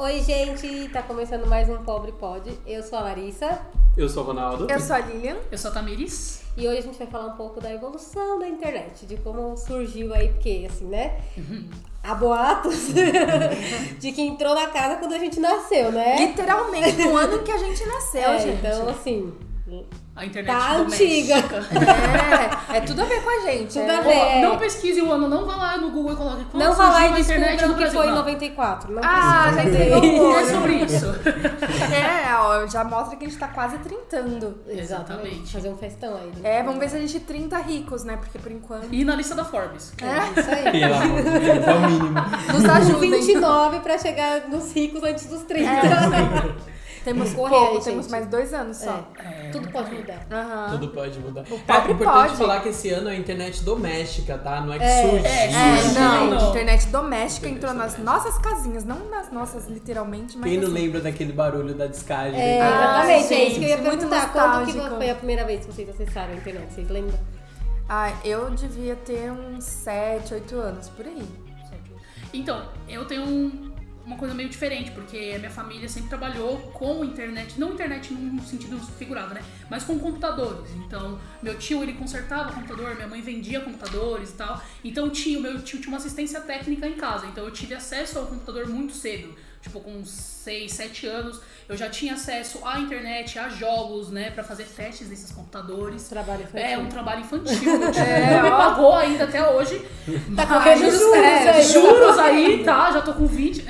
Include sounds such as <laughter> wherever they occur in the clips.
Oi, gente, tá começando mais um Pobre Pod. Eu sou a Larissa Eu sou o Ronaldo. Eu sou a Lilian. Eu sou a Tamiris. e hoje a gente vai falar um pouco da evolução da internet, de como surgiu aí, porque assim, né? Há boatos <laughs> de que entrou na casa quando a gente nasceu, né? Literalmente, no ano que a gente nasceu, É, gente. então, assim, A internet Tá doméstica. É, é tudo a ver com a gente. Tudo é. a ver. É. não pesquise o ano, não vá lá no Google e coloque quando não vai lá e descubra no o que foi em Não. 94. Não Ah, já entendeu. Não é sobre isso. É, ó, já mostra que a gente tá quase trintando. Exatamente. Fazer um festão aí. né? É, vamos ver se a gente trinta ricos, né? Porque por enquanto. E na lista da Forbes. É isso aí. Pelo amor de Deus, é o mínimo. Nos ajudem. 29 pra chegar nos ricos antes dos 30. <laughs> Temos <laughs> Correr pouco, aí, temos gente. mais dois anos só. É, tudo pode mudar. Aham. Tudo pode mudar. pobre é importante pode. falar que esse ano é a internet doméstica, tá? Não é que É, surgiu. é, É, não, não. internet doméstica entrou nas nossas casinhas, não nas nossas literalmente, mas Quem não assim, lembra daquele barulho da descarga? É, Ah, exatamente, é isso gente, que eu ia muito perguntar. Quando que foi a primeira vez que vocês acessaram a internet? Vocês lembram? Ah, eu devia ter uns 7, 8 anos, por aí. Então, eu tenho um- uma coisa meio diferente, porque a minha família sempre trabalhou com internet, não internet num sentido figurado, né? Mas com computadores. Então, meu tio, ele consertava computador, minha mãe vendia computadores e tal. Então, tio, meu tio tinha uma assistência técnica em casa. Então, eu tive acesso ao computador muito cedo. Tipo, com 6, 7 anos, eu já tinha acesso à internet, a jogos, né? Pra fazer testes nesses computadores. Trabalho infantil. É, um trabalho infantil. <laughs> Tio É, não me pagou ainda até hoje. Tá correndo juros é, aí. juros aí, tá? Já tô com 20.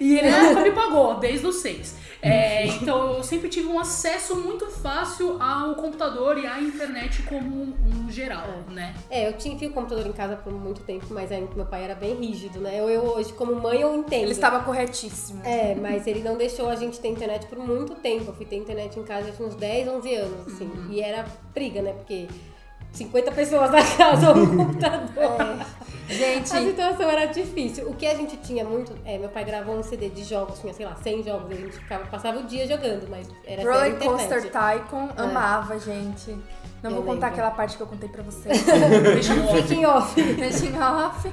E ele nunca me pagou, desde os 6. É, então eu sempre tive um acesso muito fácil ao computador e à internet como um, um geral, né? É, eu tinha tive o computador em casa por muito tempo, mas ainda meu pai era bem rígido, né? Eu, eu hoje, como mãe, eu entendo. Ele estava corretíssimo. É, mas ele não deixou a gente ter internet por muito tempo. Eu fui ter internet em casa tinha uns 10, 11 anos, assim. Uhum. E era briga, né? Porque 50 pessoas na casa no <laughs> computador. Gente, A situação era difícil. O que a gente tinha muito. É, meu pai gravou um CD de jogos, tinha, sei lá, 100 jogos. A gente ficava, passava o dia jogando, mas era Roller. Coaster Tycoon, amava, gente. Não Eu vou contar lembro. aquela parte que eu contei pra vocês. <laughs> Deixa off. Making off. Deixem off.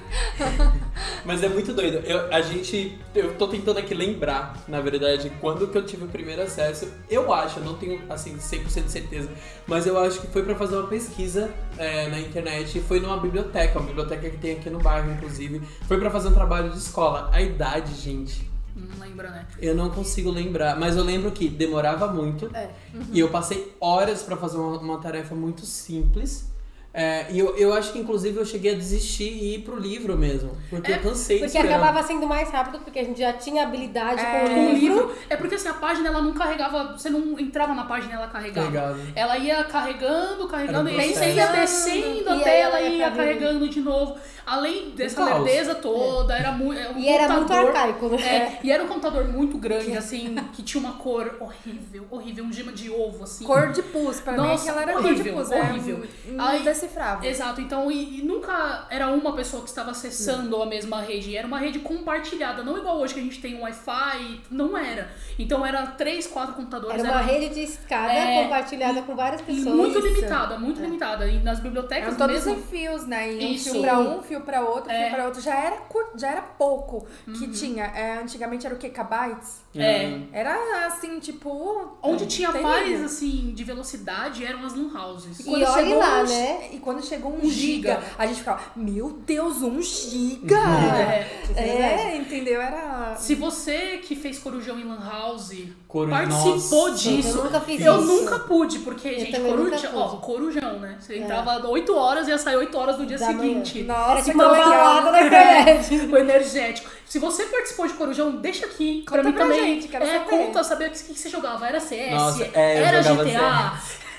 <laughs> Mas é muito doido. Eu, a gente. Eu tô tentando aqui lembrar, na verdade, quando que eu tive o primeiro acesso. Eu acho, eu não tenho assim 100% de certeza, mas eu acho que foi pra fazer uma pesquisa é, na internet. e Foi numa biblioteca, uma biblioteca que tem aqui no bairro, inclusive. Foi pra fazer um trabalho de escola. A idade, gente. Não lembra, né? Eu não consigo lembrar, mas eu lembro que demorava muito É. e eu passei horas pra fazer uma, uma tarefa muito simples. É, e eu, eu acho que inclusive eu cheguei a desistir e ir pro livro mesmo, porque É, eu cansei de Porque esperar. acabava sendo mais rápido, porque a gente já tinha habilidade É, com o livro. livro. É porque assim, página ela não carregava. Você não entrava na página ela carregava. Carregava. Ela ia carregando, carregando, Era um e aí você ia descendo E a aí tela ela e ia ia carregando. de novo. Além dessa Um caos. lerdeza toda, era muito. Um E era muito computador- arcaico, né? É, e era um computador muito grande, assim, que tinha uma cor horrível, horrível, um gema de ovo, assim. Cor de pus, pra mim Nossa, aquela era cor de horrível, pus. horrível. É um, Aí- indecifrável. Exato, então, e, e nunca era uma pessoa que estava acessando a mesma rede, era uma rede compartilhada, não igual hoje que a gente tem um Wi-Fi, não era. Então era três, quatro computadores. Era uma rede de escada É, compartilhada com várias e pessoas. muito limitada, muito limitada. E nas bibliotecas Eram todos mesmo. em fios, né? E um fio pra um, fio pra outro, É. fio pra outro. Já era, cur- já era pouco que tinha. É, antigamente era o quê? Kbytes? É. Era assim, tipo. Onde tinha pares assim de velocidade eram as lan houses. E E quando olhe chegou lá, um, né? E quando chegou um, Um giga, giga. a gente ficava, meu Deus, um giga! É. É É, entendeu? Era. Se você que fez corujão em Lan House Coru- participou Nossa. disso, Eu nunca fiz eu isso. nunca pude, porque, gente, também nunca corujão, ó, corujão, né? Você É. entrava 8 horas e ia sair 8 horas do dia Da manhã. seguinte. Nossa, tipo que uma legal. balada na <laughs> internet. o energético. Se você participou de Corujão, deixa aqui pra Conta mim pra também. gente, quero é, saber. conta, saber o que, que você jogava. Era CS, Nossa, é, eu era GTA.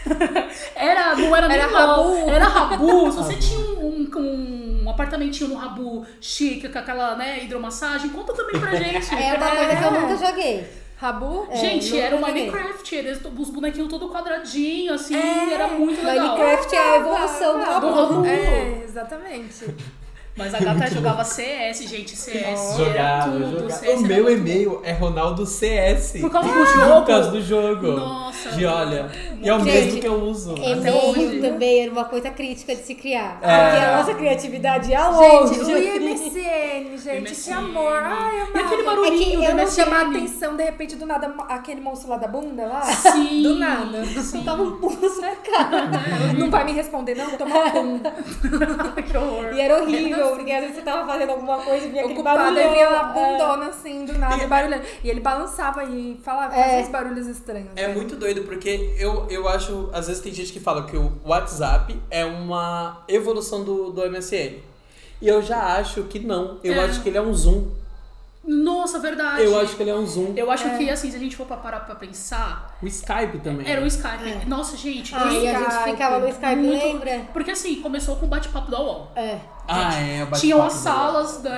<laughs> era, não era nem Era Rabu. Era Rabu. Se você tinha um, um, um apartamentinho no Rabu chique, com aquela né, hidromassagem, conta também pra <laughs> gente. É uma coisa que eu nunca joguei. Rabu? É, Gente, era o. Minecraft, eles, os bonequinhos todo quadradinho, assim, É, era muito legal. Minecraft é a evolução do Do Rabu. Rabu. É, exatamente. Mas a gata jogava CS, gente, CS. Jogava, tudo, jogava. CS O meu e-mail é Ronaldo CS. Por causa do Por jogo. causa do jogo. Nossa. De olha. E é o Gente, mesmo que eu uso. E-mail também era uma coisa crítica de se criar. É. Porque a nossa criatividade ia longe. Gente, o IMC, MSN, gente. MSN. Que amor. Ai, E amava. aquele barulhinho É que eu não. Chamar a atenção, de repente, do nada, aquele monstro lá da bunda lá. Sim. Do nada. Sim. Tava um pulso na cara. Não vai me responder, não? Toma pum. <laughs> que horror. E era horrível, porque às vezes você tava fazendo alguma coisa e vinha aquele Ocupado, barulhão. aí vinha uma É. bundona assim, do nada, e barulhando. E ele balançava e falava, É. fazia uns barulhos estranhos. É né? muito doido, porque eu, eu acho. Às vezes tem gente que fala que o WhatsApp é uma evolução do, do MSN. E eu já acho que não. Eu É. acho que ele é um Zoom. Nossa, verdade. Eu acho que ele é um Zoom. Eu acho que, assim, se a gente for pra parar pra pensar, O Skype também. era o Skype. Nossa, gente. Ah, e a gente ficava no Skype, Muito- lembra? Porque assim, começou com o bate-papo da UOL. É. Ah, é. o Tinham as do- salas, da,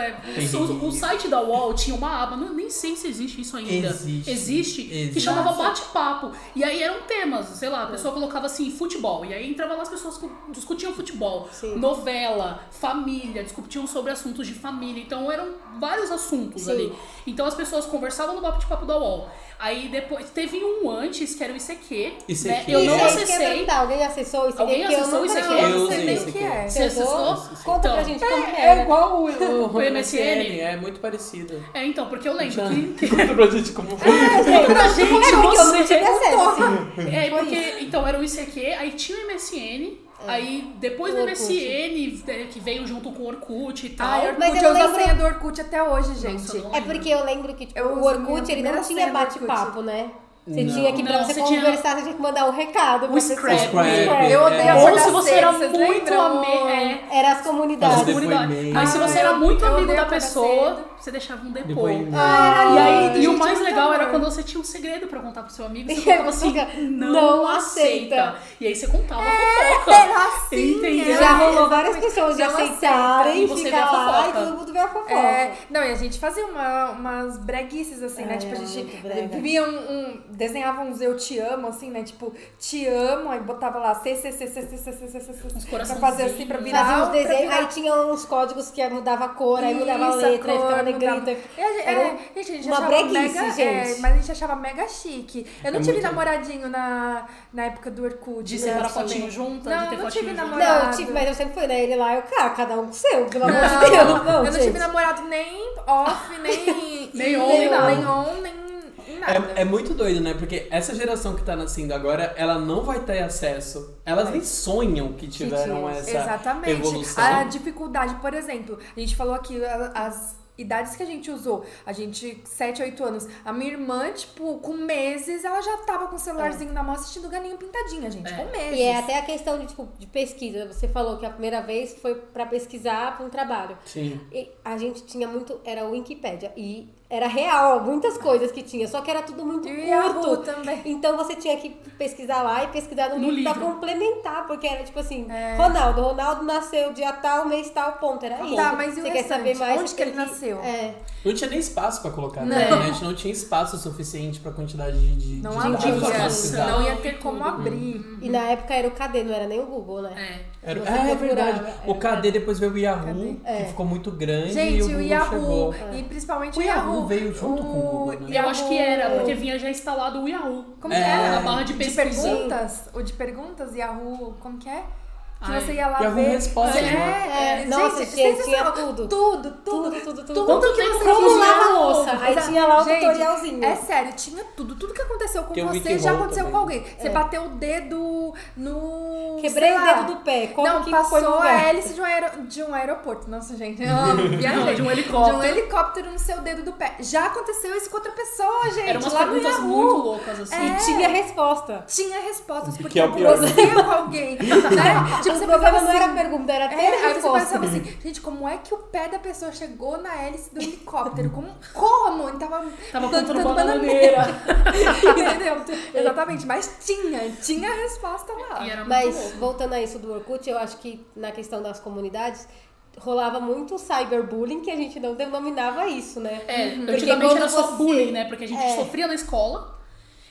o, o site da UOL tinha uma aba, não, nem sei se existe isso ainda. Existe. Existe, Existe. que chamava bate-papo. E aí eram temas, sei lá, a pessoa colocava assim, futebol. E aí entrava lá as pessoas que discutiam futebol, Sim. novela, família, discutiam sobre assuntos de família. Então eram vários assuntos Sim. ali. Então as pessoas conversavam no bate-papo da UOL. Aí depois teve um antes, que era o ICQ. ICQ. Né? Eu não é acessei. Alguém acessou isso? Alguém Porque eu acessou aqui? tinha. Eu não sei nem o que é. Você Acessou? Conta pra Então, gente como É era. igual o, <laughs> O MSN. É muito parecido. É, então, porque eu lembro que. <laughs> Conta pra gente como foi. pra gente, Como é que eu não você- tive acesso? É, porque, então, era o ICQ, aí tinha o MSN, aí depois do. MSN, é, que veio junto com o Orkut e tal. Mas Orkut, eu eu uso a lembro- senha do Orkut até hoje, gente. Nossa, É porque eu lembro que tipo, Eu o Orkut ele não tinha bate-papo, né? Você Não. tinha que, pra Não, você você tinha- conversar, você tinha que mandar um recado. pra O pessoa. Scrap. Scrap. Eu odeio É. acordar Ou se você era muito amigo. É, Era as comunidades. Fazer comunidade. depoimento. Mas se você era muito eu amigo da pessoa, cedo. você deixava um depô. Ah, E aí, Ai, e o gente, mais legal era quando você tinha um segredo pra contar pro seu amigo, você <laughs> aí assim, fica, não, "Não aceita. aceita." E aí você contava a fofoca. Era assim, Entendeu? Já rolou várias pessoas de aceitarem E ficar lá e todo mundo vê a fofoca. É, não, e a gente fazia uma, umas breguices, assim, né? É, Tipo, a gente via um- Desenhava uns eu te amo, assim, né? Tipo, te amo, aí botava lá C, C, C, C, C, C, C, C, C, C, pra fazer assim, pra virar. Fazia uns desenhos, aí tinha uns códigos que mudava a cor, aí mudava a letra, aí ficava negrita. É, é, Era um- a gente uma breguice, mega, gente. É, mas a gente achava mega chique. Eu não É tive namoradinho na, época do Orkut. De né, separar fotinho junta, Não, não tive junto. namorado. Não, eu tive, mas eu sempre fui, né? Ele lá, eu, cara, cada um com o seu, pelo amor de Deus. Eu não tive namorado nem off, nem. Nem on, nem nada. Nem nem nada. É, é muito doido, né? Porque essa geração que tá nascendo agora, ela não vai ter acesso. Elas nem sonham que tiveram tinha. essa Exatamente. evolução. A dificuldade, por exemplo, a gente falou aqui as idades que a gente usou. A gente, 7, 8 anos. A minha irmã, tipo, com meses, ela já tava com o celularzinho na mão assistindo ganinho pintadinha, gente. É. Com meses. E é até a questão de, tipo, de pesquisa. Você falou que a primeira vez foi pra pesquisar pra um trabalho. Sim. E a gente tinha muito. Era o Wikipédia. E era real, muitas coisas que tinha. Só que era tudo muito E curto. também. Então você tinha que pesquisar lá e pesquisar no, No livro, pra complementar. Porque era tipo assim: É. Ronaldo, Ronaldo nasceu dia tal, mês tal, ponto. Era isso. Tá, mas e o você quer restante? saber mais? Onde que ele nasceu? É. Não tinha nem espaço pra colocar na Não. internet, não tinha espaço suficiente pra quantidade de, de, Não de abria. dados pra Não ia ter como Tudo. abrir. E na época era o KD, não era nem o Google, né? É. Era, Você é, é verdade. era O KD depois veio o Yahoo, Cadê? que É. ficou muito grande e Gente, o o Google Yahoo, chegou. e principalmente O Yahoo veio junto com o Google, né? Eu acho que era, porque vinha já instalado o Yahoo. Como É. que era? Na barra de De perguntas? O de perguntas, Yahoo, como que é? Que Ai. você ia lá Yahoo ver. Respostas, é, né? É, nossa, gente, sensacional. tinha tudo. Tudo, tudo, Tudo, tudo, tudo. Quanto que você como lava a louça? Aí Exato. tinha lá o Gente, tutorialzinho. É sério, tinha tudo. Tudo que aconteceu com Tem você já aconteceu também. com alguém. Você É. bateu o dedo no. Quebrei o dedo do pé. Como Não, que passou a hélice de um, aero- de um aeroporto. Nossa, gente. Eu <laughs> viajei. Não, de um helicóptero. De um helicóptero no seu dedo do pé. Já aconteceu isso com outra pessoa, gente. Eram umas lá perguntas muito loucas, assim. É. E tinha resposta. Tinha respostas, Que porque é acontecia com alguém. Né? <laughs> Tipo, o você problema não era a assim, pergunta, era ter É, a aí você pensava assim, gente, como é que o pé da pessoa chegou na hélice do helicóptero? Como? Como? Ele tava, Tava contando bananeira. <laughs> Entendeu? Exatamente, mas tinha, tinha a resposta lá. Mas voltando a isso do Orkut, eu acho que na questão das comunidades rolava muito cyberbullying que a gente não denominava isso, né? É, Porque antigamente era só você- bullying, né? Porque a gente É. sofria na escola.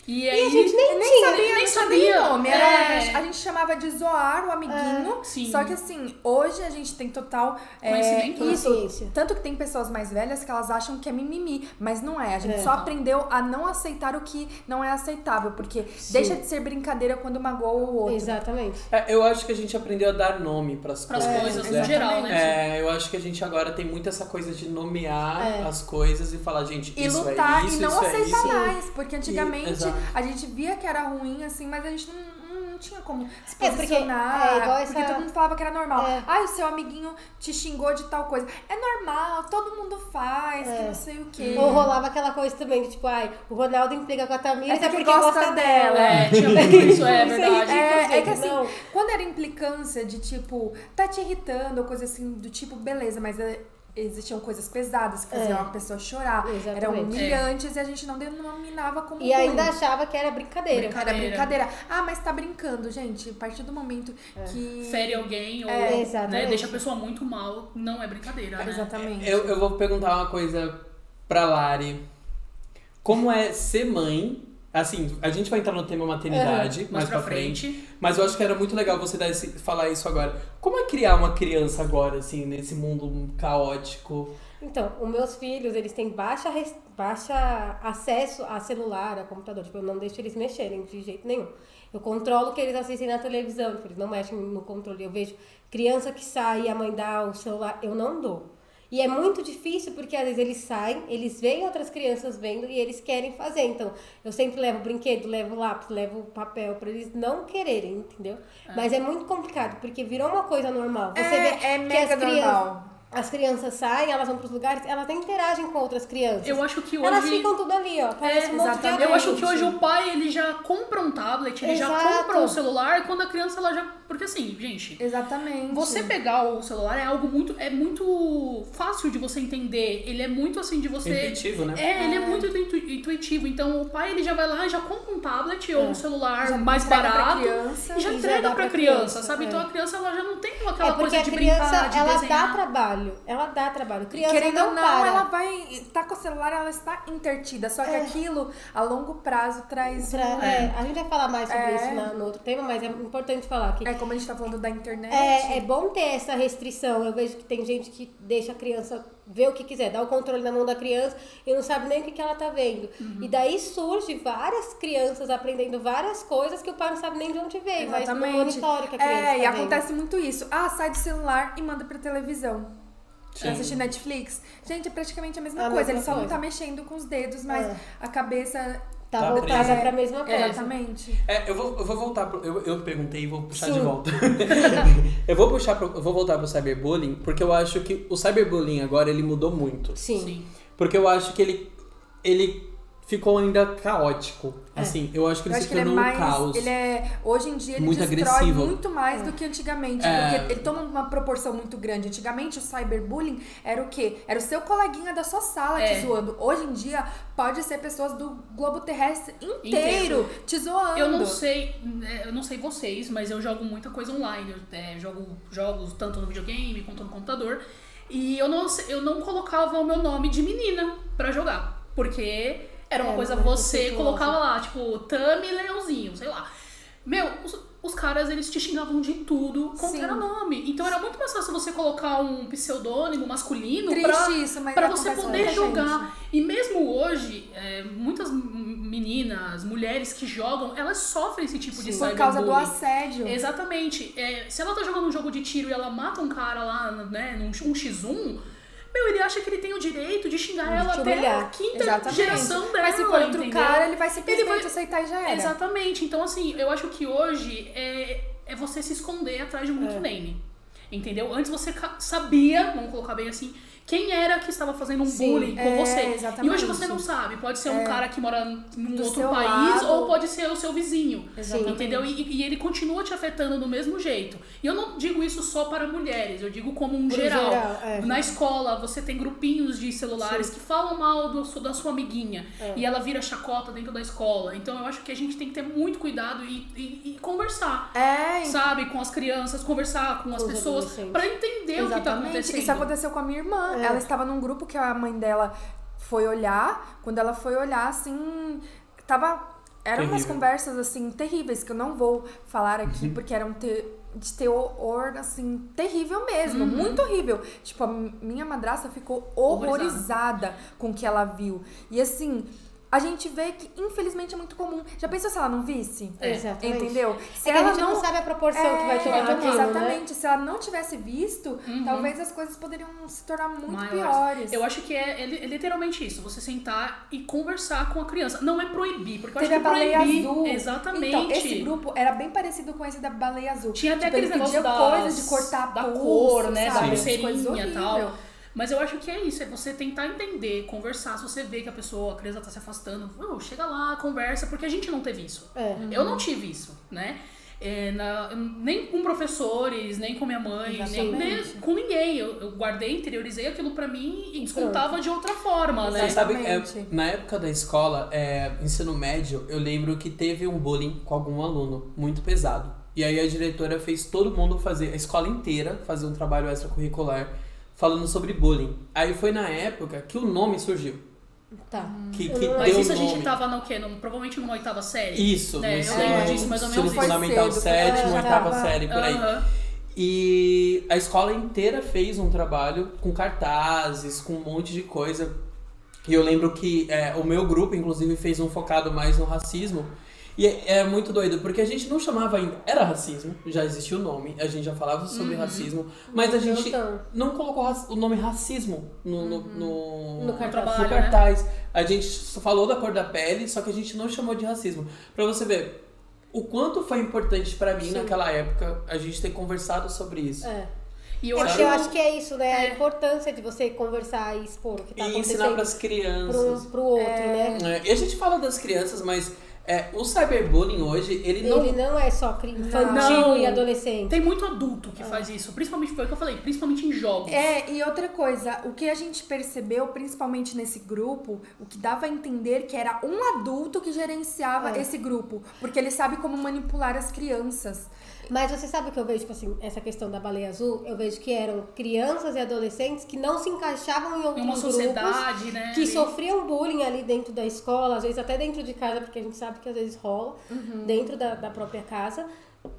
E a gente nem nem tinha, sabia, nem nem sabia. sabia o nome. Era, É. A gente chamava de zoar o amiguinho. Sim. Só que assim, hoje a gente tem total é, Conhecimento, né? isso. Consciência. Tanto que tem pessoas mais velhas que elas acham que é mimimi, mas não é. A gente É. só aprendeu a não aceitar o que não é aceitável, porque deixa de ser brincadeira quando magoa o outro. Exatamente. É, eu acho que a gente aprendeu a dar nome pras Pras coisas. coisas, né? no geral, né? É, eu acho que a gente agora tem muito essa coisa de nomear É. as coisas e falar, gente, E isso lutar é isso, e não isso é aceitar isso. mais. Porque antigamente exato. A gente via que era ruim, assim, mas a gente não, não, tinha como se É, porque, posicionar. é, igual essa- porque todo mundo falava que era normal. É. Ai, o seu amiguinho te xingou de tal coisa. É normal, todo mundo faz, que É. não sei o quê. Ou rolava aquela coisa também, que tipo, ai, o Ronaldo implica com a Tamires É é porque porque, gosta gosta dela. dela. É, <laughs> tinha muito isso, é verdade. É, é que assim, não. quando era implicância de tipo, tá te irritando ou coisa assim, do tipo, beleza, mas é, existiam coisas pesadas que faziam É. a pessoa chorar, Exatamente. eram humilhantes e a gente não denominava como E ainda ruim. achava que era brincadeira. Era brincadeira. Ah, mas tá brincando, gente. A partir do momento É. que. Fere alguém ou É, né, exatamente. deixa a pessoa muito mal, não é brincadeira, né? Exatamente. Eu, eu vou perguntar uma coisa pra Lari. Como é ser mãe? Assim, a gente vai entrar no tema maternidade mais, pra frente. Mas eu acho que era muito legal você dar esse- falar isso agora. Como é criar uma criança agora, assim, nesse mundo caótico? Então, os meus filhos, eles têm baixa, baixa acesso a celular, a computador. Tipo, eu não deixo eles mexerem de jeito nenhum. Eu controlo o que eles assistem na televisão. Tipo, eles não mexem no controle. Eu vejo criança que sai e a mãe dá o celular, eu não dou. E é muito difícil porque às vezes eles saem, eles veem outras crianças vendo e eles querem fazer. Então, eu sempre levo brinquedo, levo lápis, levo papel pra eles não quererem, entendeu? Mas é muito complicado porque virou uma coisa normal. Você É- vê é que mega as crianças, normal. As crianças saem, elas vão pros lugares, elas interagem com outras crianças. Eu acho que hoje. Elas ficam tudo ali, ó. Parece É, um monte de exatamente. Eu acho que hoje o pai ele já compra um tablet, ele já Exato. compra um celular quando a criança ela já. Porque assim, gente, Exatamente. você pegar o celular é algo muito. É muito fácil de você entender. Ele é muito assim de você. Intuitivo, né? É, ele é muito intu- intuitivo. Então o pai ele já vai lá e já compra um tablet ou um celular Já mais barato criança e já e já entrega pra criança, criança, sabe? é. Então a criança ela já não tem aquela É porque coisa a de criança, brincar, de ela dá desenhar. Trabalho. Ela dá trabalho. Criança Querendo não, ou não, para. ela vai. Tá com o celular, ela está intertida. Só que É. aquilo, a longo prazo, traz. Pra- um- é, a gente vai falar mais sobre É. isso na- no outro tema, mas é importante falar que É como a gente tá falando da internet. É, é bom ter essa restrição. Eu vejo que tem gente que deixa a criança ver o que quiser, dá o controle na mão da criança e não sabe nem o que, que ela tá vendo. Uhum. E daí surge várias crianças aprendendo várias coisas que o pai não sabe nem de onde veio, mas Exatamente. monitora o que a criança É, tá e vendo. acontece muito isso. Ah, sai do celular e manda pra televisão. Sim. Assistir Netflix. Gente, é praticamente a mesma A coisa. mesma Ele só não coisa. tá mexendo com os dedos, mas É. a cabeça. Tá, Tá voltada presa. pra mesma coisa. Exatamente. É, eu vou, eu vou voltar pro. Eu, eu perguntei e vou puxar Sim. de volta. <laughs> eu vou puxar pro, eu vou voltar pro cyberbullying, porque eu acho que o cyberbullying agora ele mudou muito. Sim. Sim. Porque eu acho que ele. ele ficou ainda caótico. Assim, eu acho que É. Eu ele acho se que ele é tornou um mais. caos. Ele é. Hoje em dia ele Muito destrói agressivo. muito mais do que antigamente. É. Porque ele toma uma proporção muito grande. Antigamente o cyberbullying era o quê? Era o seu coleguinha da sua sala É. te zoando. Hoje em dia pode ser pessoas do globo terrestre inteiro, Inteiro. te zoando. Eu não sei, é, eu não sei vocês, mas eu jogo muita coisa online. Eu é, jogo jogos tanto no videogame quanto no computador. E eu não, eu não colocava o meu nome de menina pra jogar. Porque era uma É, coisa, você colocava lá, tipo, Tami Leãozinho, sei lá. Meu, os, os caras, eles te xingavam de tudo com Sim. era nome. Então era muito mais fácil você colocar um pseudônimo masculino Triste pra, isso, mas pra você poder jogar. E mesmo hoje, é, muitas meninas, mulheres que jogam, elas sofrem esse tipo de Por causa do cyberbullying. assédio. Exatamente. É, se ela tá jogando um jogo de tiro e ela mata um cara lá, né, num um x1, meu, ele acha que ele tem o direito de xingar ela te até a quinta Exatamente. geração dela. Mas se for outro entendeu? cara, ele vai simplesmente Ele vai- aceitar e já era. Exatamente. Então, assim, eu acho que hoje é, é você se esconder atrás de um É. nickname. Entendeu? Antes você sabia, vamos colocar bem assim, quem era que estava fazendo um Sim, bullying com é, você. exatamente. E hoje você não sabe. Pode ser um cara que mora num Do outro país lado. ou pode ser o seu vizinho. Exatamente. Entendeu? E, e ele continua te afetando do mesmo jeito. E eu não digo isso só para mulheres, eu digo como um geral. geral, é. Na escola, você tem grupinhos de celulares que falam mal do, da sua amiguinha. É. E ela vira chacota dentro da escola. Então eu acho que a gente tem que ter muito cuidado e, e- e conversar. É, Sabe, com as crianças, conversar com as pessoas pra entender o que tá Exatamente. acontecendo. Isso aconteceu com a minha irmã. É. Ela estava num grupo que a mãe dela foi olhar. Quando ela foi olhar, assim, tava. eram umas Terrível. conversas, assim, terríveis, que eu não vou falar Uhum. aqui, porque eram te- de teor, assim, terrível mesmo, Uhum. muito horrível. Tipo, a minha madrasta ficou horrorizada com o que ela viu. E assim, a gente vê que, infelizmente, é muito comum. Já pensou se ela não visse? É. Exatamente. Entendeu? Se É que a ela gente não, sabe a proporção que vai tomar É, aquilo, né? Exatamente. Se ela não tivesse visto, Uhum. talvez as coisas poderiam se tornar muito Maiores. piores. Eu acho que é, é li- é literalmente isso, você sentar e conversar com a criança. Não é proibir, porque eu Teve a acho que baleia proibir. azul. Exatamente. Então, esse grupo era bem parecido com esse da baleia azul. Tinha até Tipo, aqueles negócios das- coisas de cortar da pulso, cor, né, sabe? da pulseirinha e tal. Mas eu acho que é isso, é você tentar entender, conversar. Se você vê que a pessoa, a criança tá se afastando, "Ô, chega lá, conversa, porque a gente não teve isso. É. Eu não tive isso, né? É, na- nem com professores, nem com minha mãe, nem, Exatamente. nem com ninguém. Eu, eu guardei, interiorizei aquilo pra mim e descontava de outra forma, né? Você sabe, é, na época da escola, é, ensino médio, eu lembro que teve um bullying com algum aluno, muito pesado. E aí a diretora fez todo mundo fazer, a escola inteira, fazer um trabalho extracurricular falando sobre bullying. Aí foi na época que o nome surgiu. Tá. Que, que Mas Mas deu isso a nome. gente tava no quê? No- provavelmente numa oitava série. Isso, É, no eu lembro disso, mais ou menos isso. fundamental Foi cedo, sétimo, já oitava tava- série, por aí. E a escola inteira fez um trabalho com cartazes, com um monte de coisa. E eu lembro que é, o meu grupo, inclusive, fez um focado mais no racismo. E é, é muito doido, porque a gente não chamava ainda. Era racismo, já existia o nome, a gente já falava sobre Uhum. racismo, mas a gente tão. não colocou o nome racismo no, no, no, No cartaz. no Trabalho, né? cartaz. A gente só falou da cor da pele, só que a gente não chamou de racismo. Pra você ver o quanto foi importante pra mim Sim. naquela época a gente ter conversado sobre isso. É. E eu Eu, acho eu acho que é isso, né? A É. importância de você conversar e expor o que tá E ensinar acontecendo pras pro, crianças. um, pro outro, né? É, e a gente fala das crianças, mas é, o cyberbullying hoje, ele não. Ele não é só infantil Não. e adolescente. Tem muito adulto que faz isso, principalmente foi o que eu falei, principalmente em jogos. É, e outra coisa, o que a gente percebeu, principalmente nesse grupo, o que dava a entender que era um adulto que gerenciava É. esse grupo, porque ele sabe como manipular as crianças. Mas você sabe o que eu vejo, tipo assim, essa questão da baleia azul? Eu vejo que eram crianças e adolescentes que não se encaixavam em outros Em uma grupos. sociedade, né? Que ali. sofriam bullying ali dentro da escola, às vezes até dentro de casa, porque a gente sabe que às vezes rola Uhum. dentro da, da própria casa.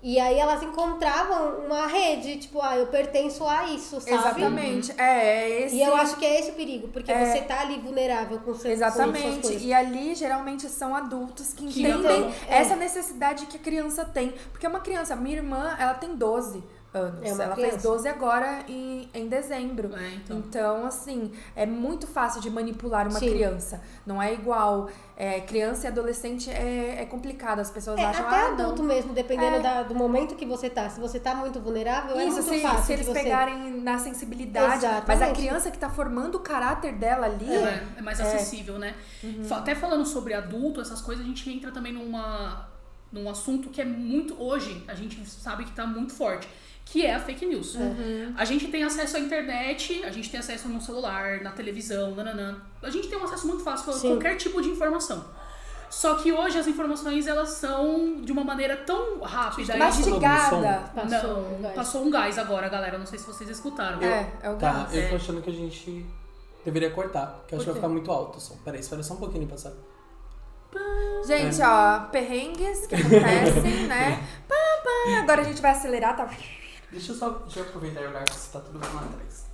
E aí elas encontravam uma rede, tipo, ah, eu pertenço a isso, sabe? Exatamente. É, é esse. E eu acho que é esse o perigo, porque É. você tá ali vulnerável com seus com Exatamente. coisas. E ali, geralmente, são adultos que Que entendem então, é. essa necessidade que a criança tem. Porque uma criança, minha irmã, ela tem 12 anos. É uma ela criança. fez 12 agora em, em dezembro. É, então. Então, assim, é muito fácil de manipular uma Sim. criança. Não é igual. é, criança e adolescente é, é complicado. As pessoas É, acham até ah, adulto não. mesmo, dependendo É. da- do momento que você tá. Se você tá muito vulnerável, é Isso, muito se, fácil se eles você... pegarem na sensibilidade. Exatamente. Mas a criança que tá formando o caráter dela ali. É, é mais acessível, né? Fa- Até falando sobre adulto, essas coisas, a gente entra também numa, num assunto que é muito. Hoje, a gente sabe que tá muito forte. Que é a fake news. A gente tem acesso à internet, a gente tem acesso no celular, na televisão, nananã. A gente tem um acesso muito fácil a Sim. qualquer tipo de informação. Só que hoje as informações elas são de uma maneira tão rápida. e- Mastigada. Passou, Não, vai. passou um gás agora, galera. Não sei se vocês escutaram. É, é o Tá, gás. eu tô achando que a gente deveria cortar, porque acho que vai ficar muito alto o som. Peraí, espera só um pouquinho passar. Gente, ó, perrengues que acontecem, né? <laughs> Pá, pá. Agora a gente vai acelerar, tá? Deixa eu só deixa eu aproveitar e olhar se tá tudo bem lá atrás.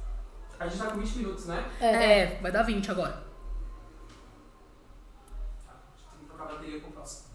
A gente tá com 20 minutos, né? É, vai dar 20 agora. Tem que trocar a bateria com o próximo.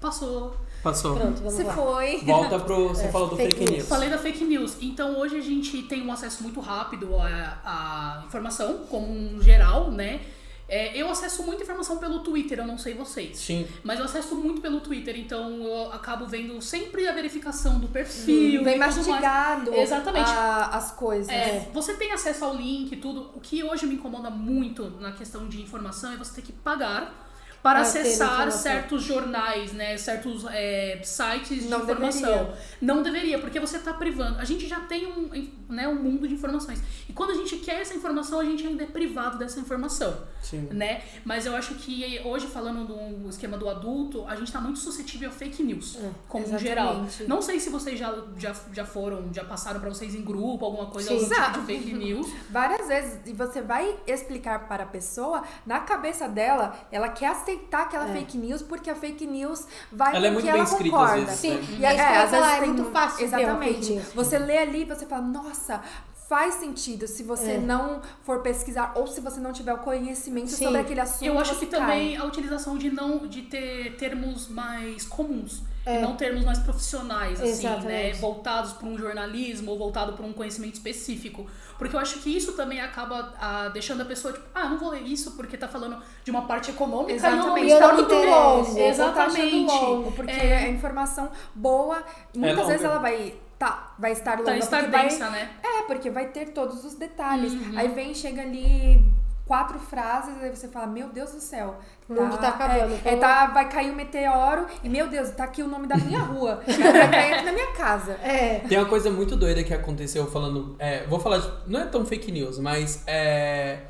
Passou. Passou. Pronto, vamos Se lá. foi. Volta pro. <laughs> Você É, falou do fake fake news. news. Falei da fake news. Então hoje a gente tem um acesso muito rápido à, à informação, como um geral, né? É, eu acesso muita informação pelo Twitter, eu não sei vocês. Sim. Mas eu acesso muito pelo Twitter, então eu acabo vendo sempre a verificação do perfil. Hum, e tudo mais. mastigado Exatamente. a- as coisas. É, você tem acesso ao link e tudo. O que hoje me incomoda muito na questão de informação é você ter que pagar para ter acessar certos jornais, né? Certos é, sites de Não informação. deveria. Não deveria, porque você está privando. A gente já tem um, né, um mundo de informações. E quando a gente quer essa informação, a gente ainda é privado dessa informação Sim. né? Mas eu acho que hoje, falando do esquema do adulto, a gente tá muito suscetível a fake news, como exatamente. geral. Não sei se vocês já, já, já foram, já passaram pra vocês em grupo, alguma coisa, Sim. tipo de <laughs> fake news. Várias vezes, e você vai explicar para a pessoa, na cabeça dela, ela quer aceitar aquela fake news porque a fake news vai Ela é muito que bem ela escrita, às concorda. vezes, Sim, né? E é, que às vezes é tem- muito fácil Exatamente. Você lê ali e você fala, nossa, faz sentido se você É. não for pesquisar ou se você não tiver o conhecimento Sim. sobre aquele assunto. Eu acho que cai. também a utilização de não de ter termos mais comuns. É. E não termos mais profissionais, assim, né? Voltados para um jornalismo ou voltado para um conhecimento específico. Porque eu acho que isso também acaba ah, deixando a pessoa, tipo, ah, não vou ler isso porque tá falando de uma parte econômica Exatamente, e eu eu não tá muito longo. tá Exatamente. longo, porque É. a informação boa, muitas longa. vezes ela vai, tá, vai estar longa. Tá, estar porque vai, densa, né? É, porque vai ter todos os detalhes. Uhum. Aí vem, chega ali quatro frases, aí você fala, meu Deus do céu. O mundo tá acabando, É, é, tô- tá, vai cair um meteoro e, meu Deus, tá aqui o nome da minha rua. <laughs> vai cair aqui na minha casa. É. Tem uma coisa muito doida que aconteceu falando. é, vou falar. de- não é tão fake news, mas é,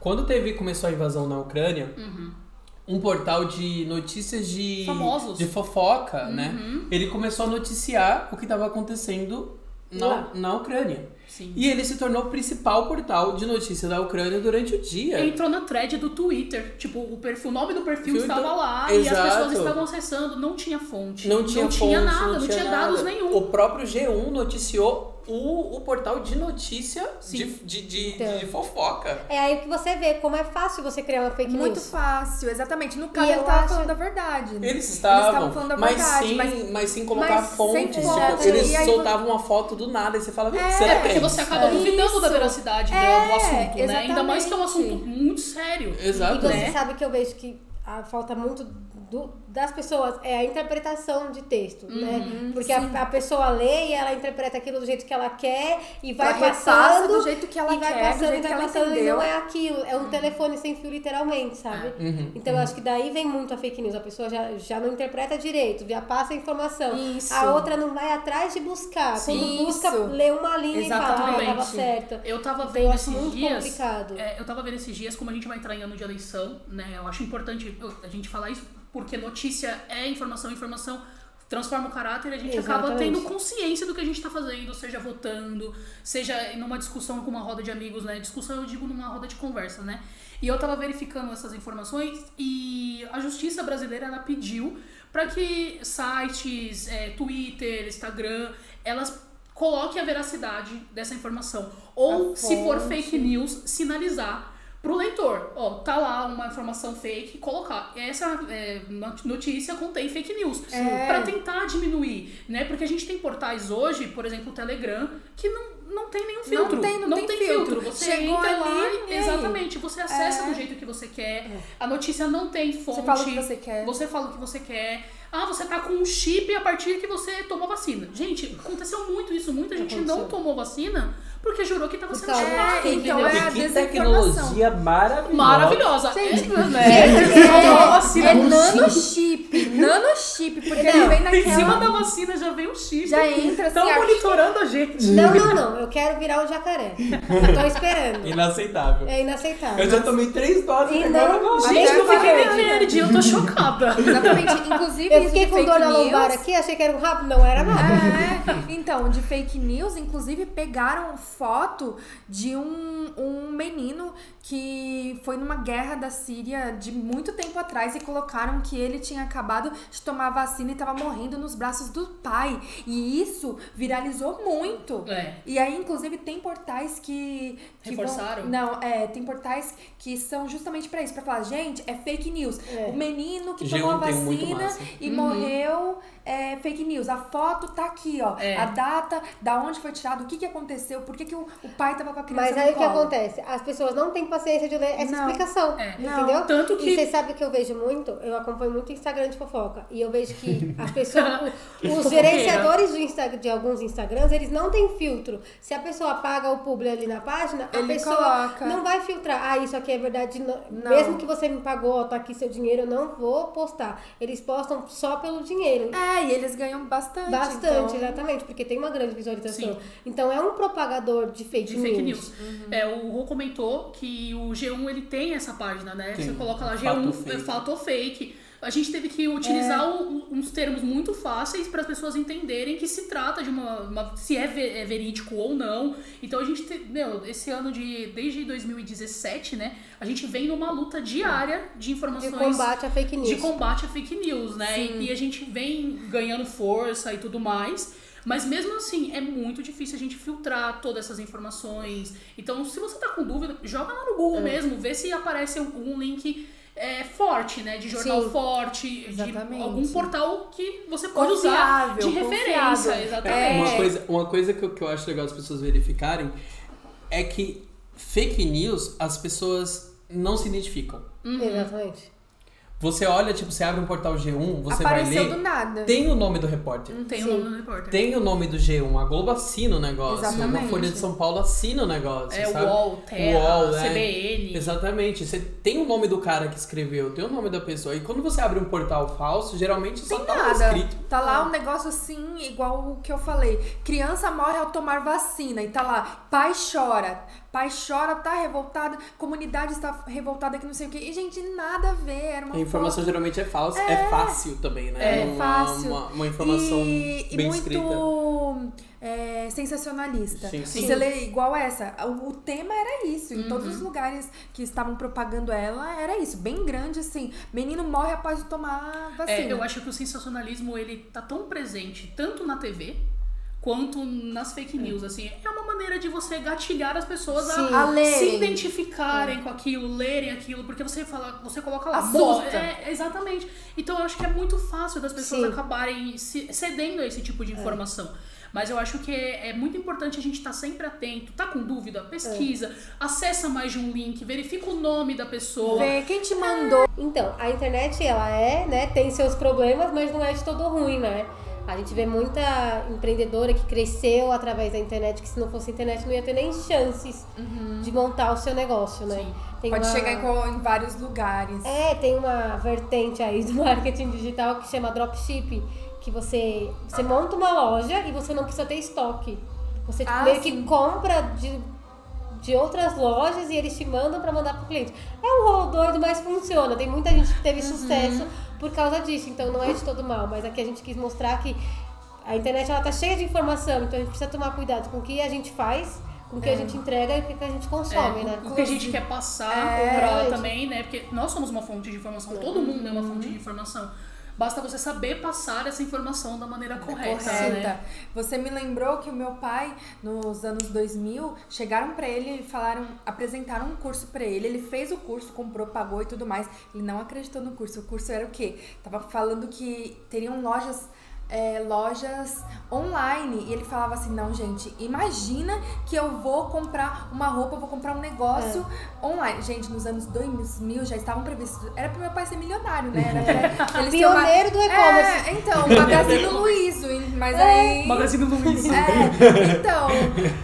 quando teve começou a invasão na Ucrânia, um portal de notícias de Famosos. de fofoca, né? Ele começou a noticiar o que estava acontecendo na, Lá. na Ucrânia. Sim. E ele se tornou o principal portal de notícia da Ucrânia durante o dia. Entrou na thread do Twitter. Tipo, o, perfil, o nome do perfil Perfil estava lá e as Exato. pessoas estavam acessando. Não tinha fonte. Não tinha fonte, nada, não, não tinha, tinha dados nada. nenhum. O próprio G1 noticiou o, o portal de notícia de, de, de, Então. de fofoca. É aí que você vê como é fácil você criar uma fake Muito news. fácil, exatamente. No caso, E ele eu tava acho- falando a verdade. né? Eles estavam, falando a mas, verdade, sem, mas- mas, sem colocar mas sem fontes. fonte. Tipo, eles E soltavam uma foto do nada e você fala, É, será que é você acaba duvidando Isso. da veracidade do- É, do assunto, né? Ainda mais que é um assunto muito sério. E Exato. você né? sabe que eu vejo que a falta muito do- das pessoas é a interpretação de texto, Uhum, né? Porque a, a pessoa lê e ela interpreta aquilo do jeito que ela quer e vai Ela passando do jeito que ela e vai quer, do passando jeito e que ela e não é aquilo, é um telefone sem fio literalmente, sabe? Uhum. Então eu acho que daí vem muito a fake news, a pessoa já, já não interpreta direito, já passa a informação. Isso. A outra não vai atrás de buscar. Sim, Quando busca, isso. lê uma linha e fala, ah, Exatamente. tava certo. Eu tava Então, vendo eu esses muito dias. complicado. é, eu tava vendo esses dias como a gente vai entrar em ano de eleição, né? Eu acho importante a gente falar isso, porque notícia é informação, informação transforma o caráter e a gente acaba Exatamente. tendo consciência do que a gente tá fazendo, seja votando, seja numa discussão com uma roda de amigos, né? Discussão eu digo numa roda de conversa, né? E eu tava verificando essas informações e a justiça brasileira ela pediu para que sites, é, Twitter, Instagram, elas coloquem a veracidade dessa informação. Ou, A se for fonte. fake news, sinalizar pro leitor. Ó, tá lá uma informação fake, colocar. Essa é, not- notícia contém fake news. É. Pra tentar diminuir, né? Porque a gente tem portais hoje, por exemplo, o Telegram, que não, não tem nenhum filtro. tem- não tem filtro. Você Chegou entra lá ali, e, exatamente, você acessa É. do jeito que você quer. A notícia não tem fonte. Você fala o que você quer. Você fala o que você quer. Ah, você tá com um chip a partir que você tomou vacina. Gente, aconteceu muito isso. Muita gente não Aconteceu. tomou vacina porque jurou que tava sendo causa chipado, É, então entendeu? é a que tecnologia maravilhosa. Maravilhosa. Gente, é, né? É, Tomou vacina é com nanochip, nanochip, porque ele vem Em cima naquela... da vacina já veio um chip. Já entra assim, Estão a- monitorando a gente. Não, não, <laughs> não. Eu quero virar um jacaré. Eu tô esperando. Inaceitável. É inaceitável. Eu já tomei três doses E agora não- não. Gente, eu fiquei verde, eu tô chocada. Exatamente, inclusive Eu fiquei com dor na lombar aqui, achei que era um rabo, não era nada. É, então, de fake news, inclusive pegaram foto de um, um menino que foi numa guerra da Síria de muito tempo atrás e colocaram que ele tinha acabado de tomar vacina e estava morrendo nos braços do pai. E isso viralizou muito. É. E aí, inclusive, tem portais que. que vão- Reforçaram? não, é, tem portais que são justamente pra isso, pra falar, gente, é fake news. É. O menino que G1 tomou a vacina e morreu é fake news. A foto tá aqui, ó. É. A data, da onde foi tirado, o que que aconteceu, por que, que o, o pai tava com a criança Mas aí o que acontece? As pessoas não têm paciência de ler essa Não. explicação. É. Entendeu? Tanto que- E você sabe que eu vejo muito? Eu acompanho muito Instagram de fofoca. E eu vejo que <laughs> as pessoas. os gerenciadores do Insta- de alguns Instagrams, eles não têm filtro. Se a pessoa apaga o publi ali na página, a Ele pessoa coloca. não vai filtrar. Ah, isso aqui é verdade. não- Não. Mesmo que você me pagou, tá aqui seu dinheiro, eu não vou postar. Eles postam só pelo dinheiro. É, e eles ganham bastante. Bastante, então- exatamente, porque tem uma grande visualização. Sim. Então é um propagador de fake de news. fake news. É, o Rô comentou que o G1 ele tem essa página, né? Tem. Você coloca lá Fato G1 fake. é fato fake. A gente teve que utilizar o- uns termos muito fáceis para as pessoas entenderem que se trata de uma, uma- se é, ve- é verídico ou não. Então a gente, te- meu, esse ano de desde 2017, né, a gente vem numa luta diária de De informações combate à fake news. de combate a fake news, né? E, e a gente vem ganhando força e tudo mais. Mas mesmo assim, é muito difícil a gente filtrar todas essas informações. Então, se você tá com dúvida, joga lá no É. Google mesmo, vê se aparece algum link é, forte, né? De jornal Sim. forte, Exatamente. de algum portal que você pode usar Confiável, de referência. confiável. Exatamente. É. Uma coisa, uma coisa que, eu, que eu acho legal as pessoas verificarem é que fake news as pessoas não se identificam. Uhum. Exatamente. Você olha, tipo, você abre um portal G1, você Apareceu vai do ler, nada. tem o nome do repórter. Não tem Sim. o nome do repórter. Tem o nome do G1, a Globo assina o negócio, Exatamente. uma Folha de São Paulo assina o negócio, É sabe? UOL, Terra, UOL, é. CBN. Exatamente. Você tem o nome do cara que escreveu, tem o nome da pessoa. E quando você abre um portal falso, geralmente só Tem tá lá nada. escrito. Tá lá um negócio assim, igual o que eu falei. Criança morre ao tomar vacina. E tá lá, pai chora. Pai chora, tá revoltada. Comunidade está revoltada que não sei o quê. E, gente, nada a ver. Era uma A informação foto. geralmente é falsa. É, fácil também, né? É uma, fácil. Uma, uma informação e, e bem muito escrita. é, sensacionalista. Sim, Você sim. lê igual essa. O, o tema era isso. Em todos Uhum. os lugares que estavam propagando ela, era isso. Bem grande, assim. Menino morre após tomar vacina. É, eu acho que o sensacionalismo ele tá tão presente tanto na TV quanto nas fake news, assim, é uma maneira de você gatilhar as pessoas Sim. a, A se identificarem com aquilo, lerem aquilo, porque você fala, você coloca lá, Assusta. É, exatamente. Então eu acho que é muito fácil das pessoas Sim. acabarem se- cedendo a esse tipo de informação. Mas eu acho que é, é muito importante a gente estar sempre atento. Tá com dúvida? Pesquisa, acessa mais de um link, verifica o nome da pessoa. Vê quem te mandou. Então, a internet, ela é, né, tem seus problemas, mas não é de todo ruim, né? A gente vê muita empreendedora que cresceu através da internet, que se não fosse internet não ia ter nem chances de montar o seu negócio, né? Sim. Tem Pode uma- chegar em, em vários lugares. É, tem uma vertente aí do <laughs> marketing digital que chama dropshipping, que você, você monta uma loja e você não precisa ter estoque. Você Ah, meio sim. que compra de, de outras lojas e eles te mandam pra mandar pro cliente. É um rolo doido, mas funciona. Tem muita gente que teve Uhum. sucesso por causa disso, então não é de todo mal. Mas aqui a gente quis mostrar que a internet ela tá cheia de informação, então a gente precisa tomar cuidado com o que a gente faz, com o que a gente entrega e o que a gente consome, É, né? O que a gente quer passar É, pra gente. também, né? Porque nós somos uma fonte de informação, todo mundo é uma fonte de informação. Basta você saber passar essa informação da maneira correta, Correta. né? Você me lembrou que o meu pai, nos anos 2000, chegaram pra ele e falaram, apresentaram um curso pra ele. Ele fez o curso, comprou, pagou e tudo mais. Ele não acreditou no curso. O curso era o quê? Tava falando que teriam lojas é, lojas online. E ele falava assim: não, gente, imagina que eu vou comprar uma roupa, vou comprar um negócio online. Gente, nos anos 2000 já estavam previstos. Era pro meu pai ser milionário, né? Era pra <laughs> ele ser uma- Pioneiro do e-commerce. É, então, <laughs> Magazine Luizo. Mas aí. Magazine Luiza. É, então,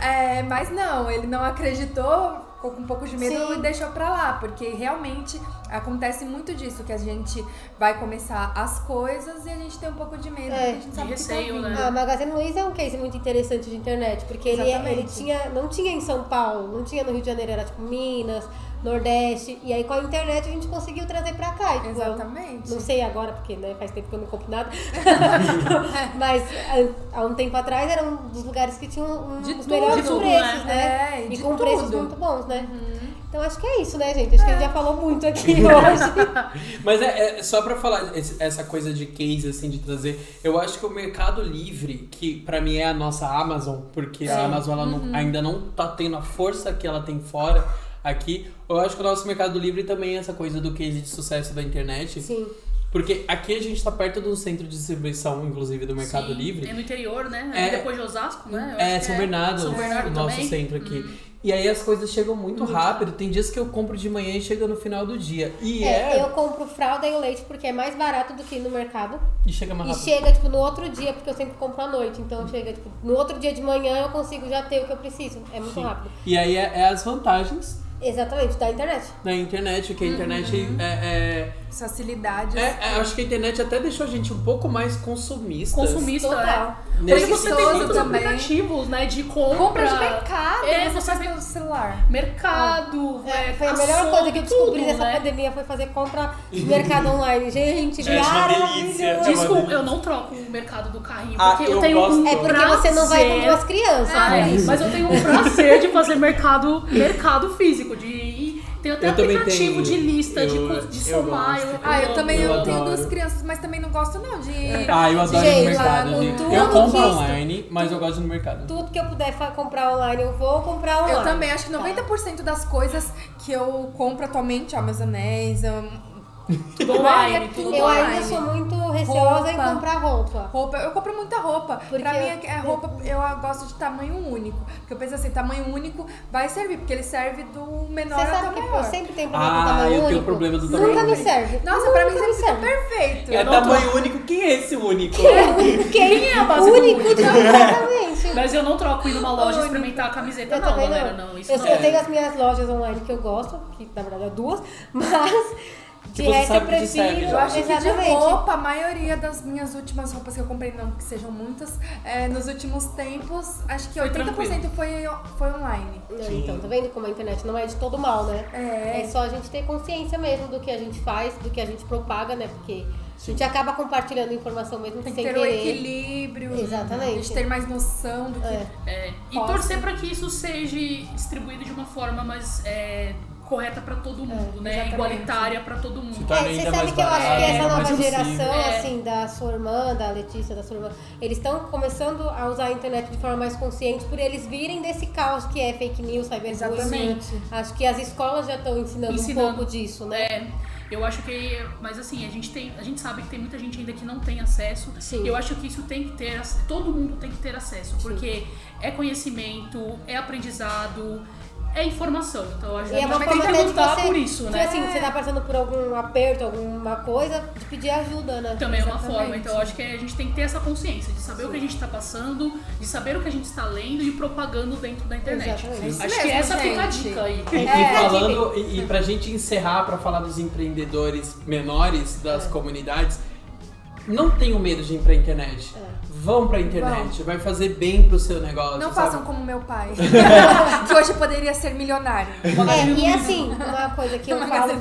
é, mas não, ele não acreditou, ficou com um pouco de medo Sim. e deixou pra lá, porque realmente acontece muito disso, que a gente vai começar as coisas e a gente tem um pouco de medo, É. a gente sabe receio, que tá né? A Magazine Luiza é um case muito interessante de internet, porque ele, ele tinha, não tinha em São Paulo, não tinha no Rio de Janeiro, era tipo Minas, Nordeste, e aí com a internet a gente conseguiu trazer pra cá. tipo, eu Exatamente. Não sei agora, porque né, faz tempo que eu não compro nada. <laughs> Mas há- um tempo atrás era um dos lugares que tinham um, De os tudo, melhores tudo, preços, né? né? É, e de com preços tudo. muito bons, né? Então acho que é isso, né, gente? Acho que a gente já falou muito aqui <laughs> hoje. <laughs> Mas é, é só pra falar essa coisa de case, assim, de trazer. Eu acho que o Mercado Livre, que pra mim é a nossa Amazon, porque a Amazon ela não- ainda não tá tendo a força que ela tem fora aqui. Eu acho que o nosso Mercado Livre também é essa coisa do case de sucesso da internet. Sim. Porque aqui a gente tá perto do centro de distribuição, inclusive, do Mercado Sim, Livre. É no interior, né? É. É depois de Osasco, né? Eu É, que São Bernardo, São Bernardo o nosso também. centro aqui. E aí as coisas chegam muito rápido. Tem dias que eu compro de manhã e chega no final do dia. E É, é. eu compro fralda e leite porque é mais barato do que no mercado. E chega mais E rápido. chega, tipo, no outro dia, porque eu sempre compro à noite. Então chega, tipo, no outro dia de manhã eu consigo já ter o que eu preciso. É muito Sim. rápido. E aí é, é as vantagens Exatamente, da internet. na internet, que a internet Uhum. é, Facilidades. é, é- é- Acho que a internet até deixou a gente um pouco mais. Consumista, Total. é. Nesse Porque você tem muitos também. aplicativos, né, de compra. Compra de mercado, É, você você faz pelo celular. Mercado, É, é, foi a açougue, melhor coisa que eu descobri tudo, nessa né? pandemia foi fazer compra de mercado online. Gente, Gente, uma delícia. maravilhoso. É uma Desculpa, eu não troco o mercado do carrinho, Ah, porque eu, eu tenho gosto. um É porque você não vai com duas crianças, Ah, é, isso. mas eu tenho um <laughs> prazer de fazer mercado, mercado físico, de tem até Eu aplicativo de lista, de, Eu- de eu somar. gosto. Ah, eu também Eu eu tenho adoro. duas crianças, mas também não gosto não de... Ah, eu adoro no mercado, lá, gente. Eu compro que- online, mas eu gosto de no mercado. Tudo que eu puder comprar online, eu vou comprar online. Eu também, acho que Tá. 90% das coisas que eu compro atualmente, ó, meus anéis, eu- Tudo online, É tudo tudo Eu online. ainda sou muito receosa em Roupa. comprar roupa. roupa, eu compro muita roupa. Porque pra mim, eu- é roupa, eu gosto de tamanho único. Porque eu penso assim, tamanho único vai servir, porque ele serve do menor Você até sabe o que maior. eu sempre tenho problema Ah, com tamanho eu tenho único. problema do Nunca tamanho me único. serve. Nossa, Nunca pra mim me sempre fica serve. perfeito. É tamanho único? Quem é esse único? <laughs> Quem é a base do único único? de exatamente. Mas eu não troco ir numa loja e Único. experimentar a camiseta, Eu não, também galera. não. Não, isso eu, não. eu tenho as minhas lojas online que eu gosto, que na verdade é duas, <laughs> mas de Que você resto eu sabe que te serve, prefiro. Eu acho que de roupa, a maioria das minhas últimas roupas que eu comprei, não que sejam muitas, é, nos últimos tempos, acho que Foi 80% foi, foi online. Não, Então, tá vendo como a internet não é de todo mal, né? É. É só a gente ter consciência mesmo do que a gente faz, do que a gente propaga, né? Porque a gente acaba compartilhando informação mesmo Tem que sem ter o querer. equilíbrio. Exatamente. A gente ter mais noção do que. É. É, e torcer pra que isso seja distribuído de uma forma mais é, correta pra todo mundo, né? exatamente. Igualitária pra todo mundo. torna É, você sabe mais que eu acho que essa nova geração, É. assim, da sua irmã, da Letícia, da sua irmã, eles estão começando a usar a internet de forma mais consciente por eles virem desse caos que é fake news, cyberbullying. Exatamente. Acho que as escolas já estão ensinando, Ensinando. um pouco disso, né? É, eu acho que, mas assim, a gente tem, a gente sabe que tem muita gente ainda que não tem acesso. Sim. Eu acho que isso tem que ter, todo mundo tem que ter acesso, porque é conhecimento, é aprendizado, é informação. Então eu acho que E é a uma gente tem forma que lutar você, por isso, tipo né? assim, você tá passando por algum aperto, alguma coisa, de pedir ajuda, né? Também é uma forma. Então eu acho que a gente tem que ter essa consciência de saber o que a gente está passando, de saber o que a gente está lendo e propagando dentro da internet. Exatamente. Isso Acho que essa fica a gente. dica aí. E É, falando, <laughs> e, e pra gente encerrar, pra falar dos empreendedores menores das comunidades, não tenham medo de ir pra internet. Vão pra internet, vai fazer bem pro seu negócio. Não sabe? façam como meu pai, <laughs> <laughs> que hoje poderia ser milionário. É, e assim, uma coisa que eu falo,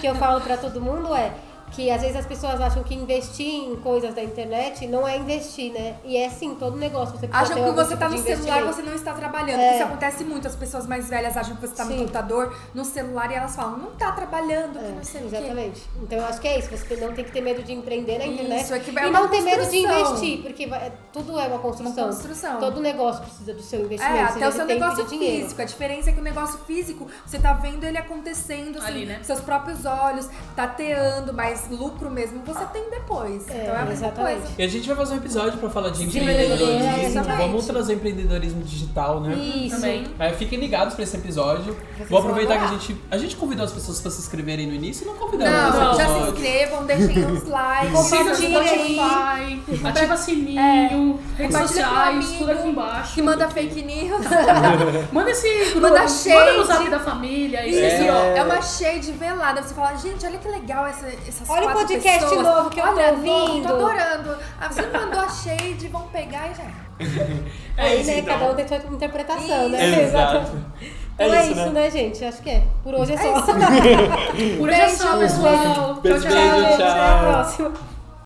que eu falo pra todo mundo é que às vezes as pessoas acham que investir em coisas da internet não é investir, né? E é sim, todo negócio você precisa Acham que você tá tipo no celular, você não está trabalhando. É. Isso acontece muito. As pessoas mais velhas acham que você tá no computador, no celular, e elas falam, não tá trabalhando, que É, não sei o quê. exatamente. Então eu acho que é isso. Você não tem que ter medo de empreender na internet. Isso, é que vai e uma não ter medo de investir, porque vai- tudo é uma construção. Uma construção. Todo negócio precisa do seu investimento. É, até o seu e negócio físico. A diferença é que o negócio físico, você tá vendo ele acontecendo, assim, Ali, né? com seus próprios olhos, tateando, mas lucro mesmo você tem depois. É, então é a mesma exatamente. coisa. E a gente vai fazer um episódio pra falar de empreendedorismo, empreendedorismo. exatamente. Vamos trazer empreendedorismo digital, né? Isso. Também. É, fiquem ligados pra esse episódio. Vocês Vou aproveitar que a gente. A gente convidou as pessoas pra se inscreverem no início e não convidamos Não, nesse já se inscrevam, deixem <laughs> os likes, compartilhem aí. Ativa sininho, redes Compartilha com um sociais, amigo tudo aqui embaixo. Que manda fake news. <laughs> Manda esse grupo, Manda manda shade. no zap da família. Isso, aqui, ó. é uma shade velada. Você fala, gente, olha que legal essa, essas Olha o podcast pessoas. novo que eu tô Olha, novo, ouvindo." Tô adorando. Ah, você mandou a shade, vão pegar e já. É Aí, isso, né, então. cada um tem sua interpretação, né? Exato. Então é isso, né? né, gente? Acho que é. Por hoje é só. <laughs> Por hoje é só, Beijo, pessoal. Beijo, Tchau, tchau. beijo, Até a próxima.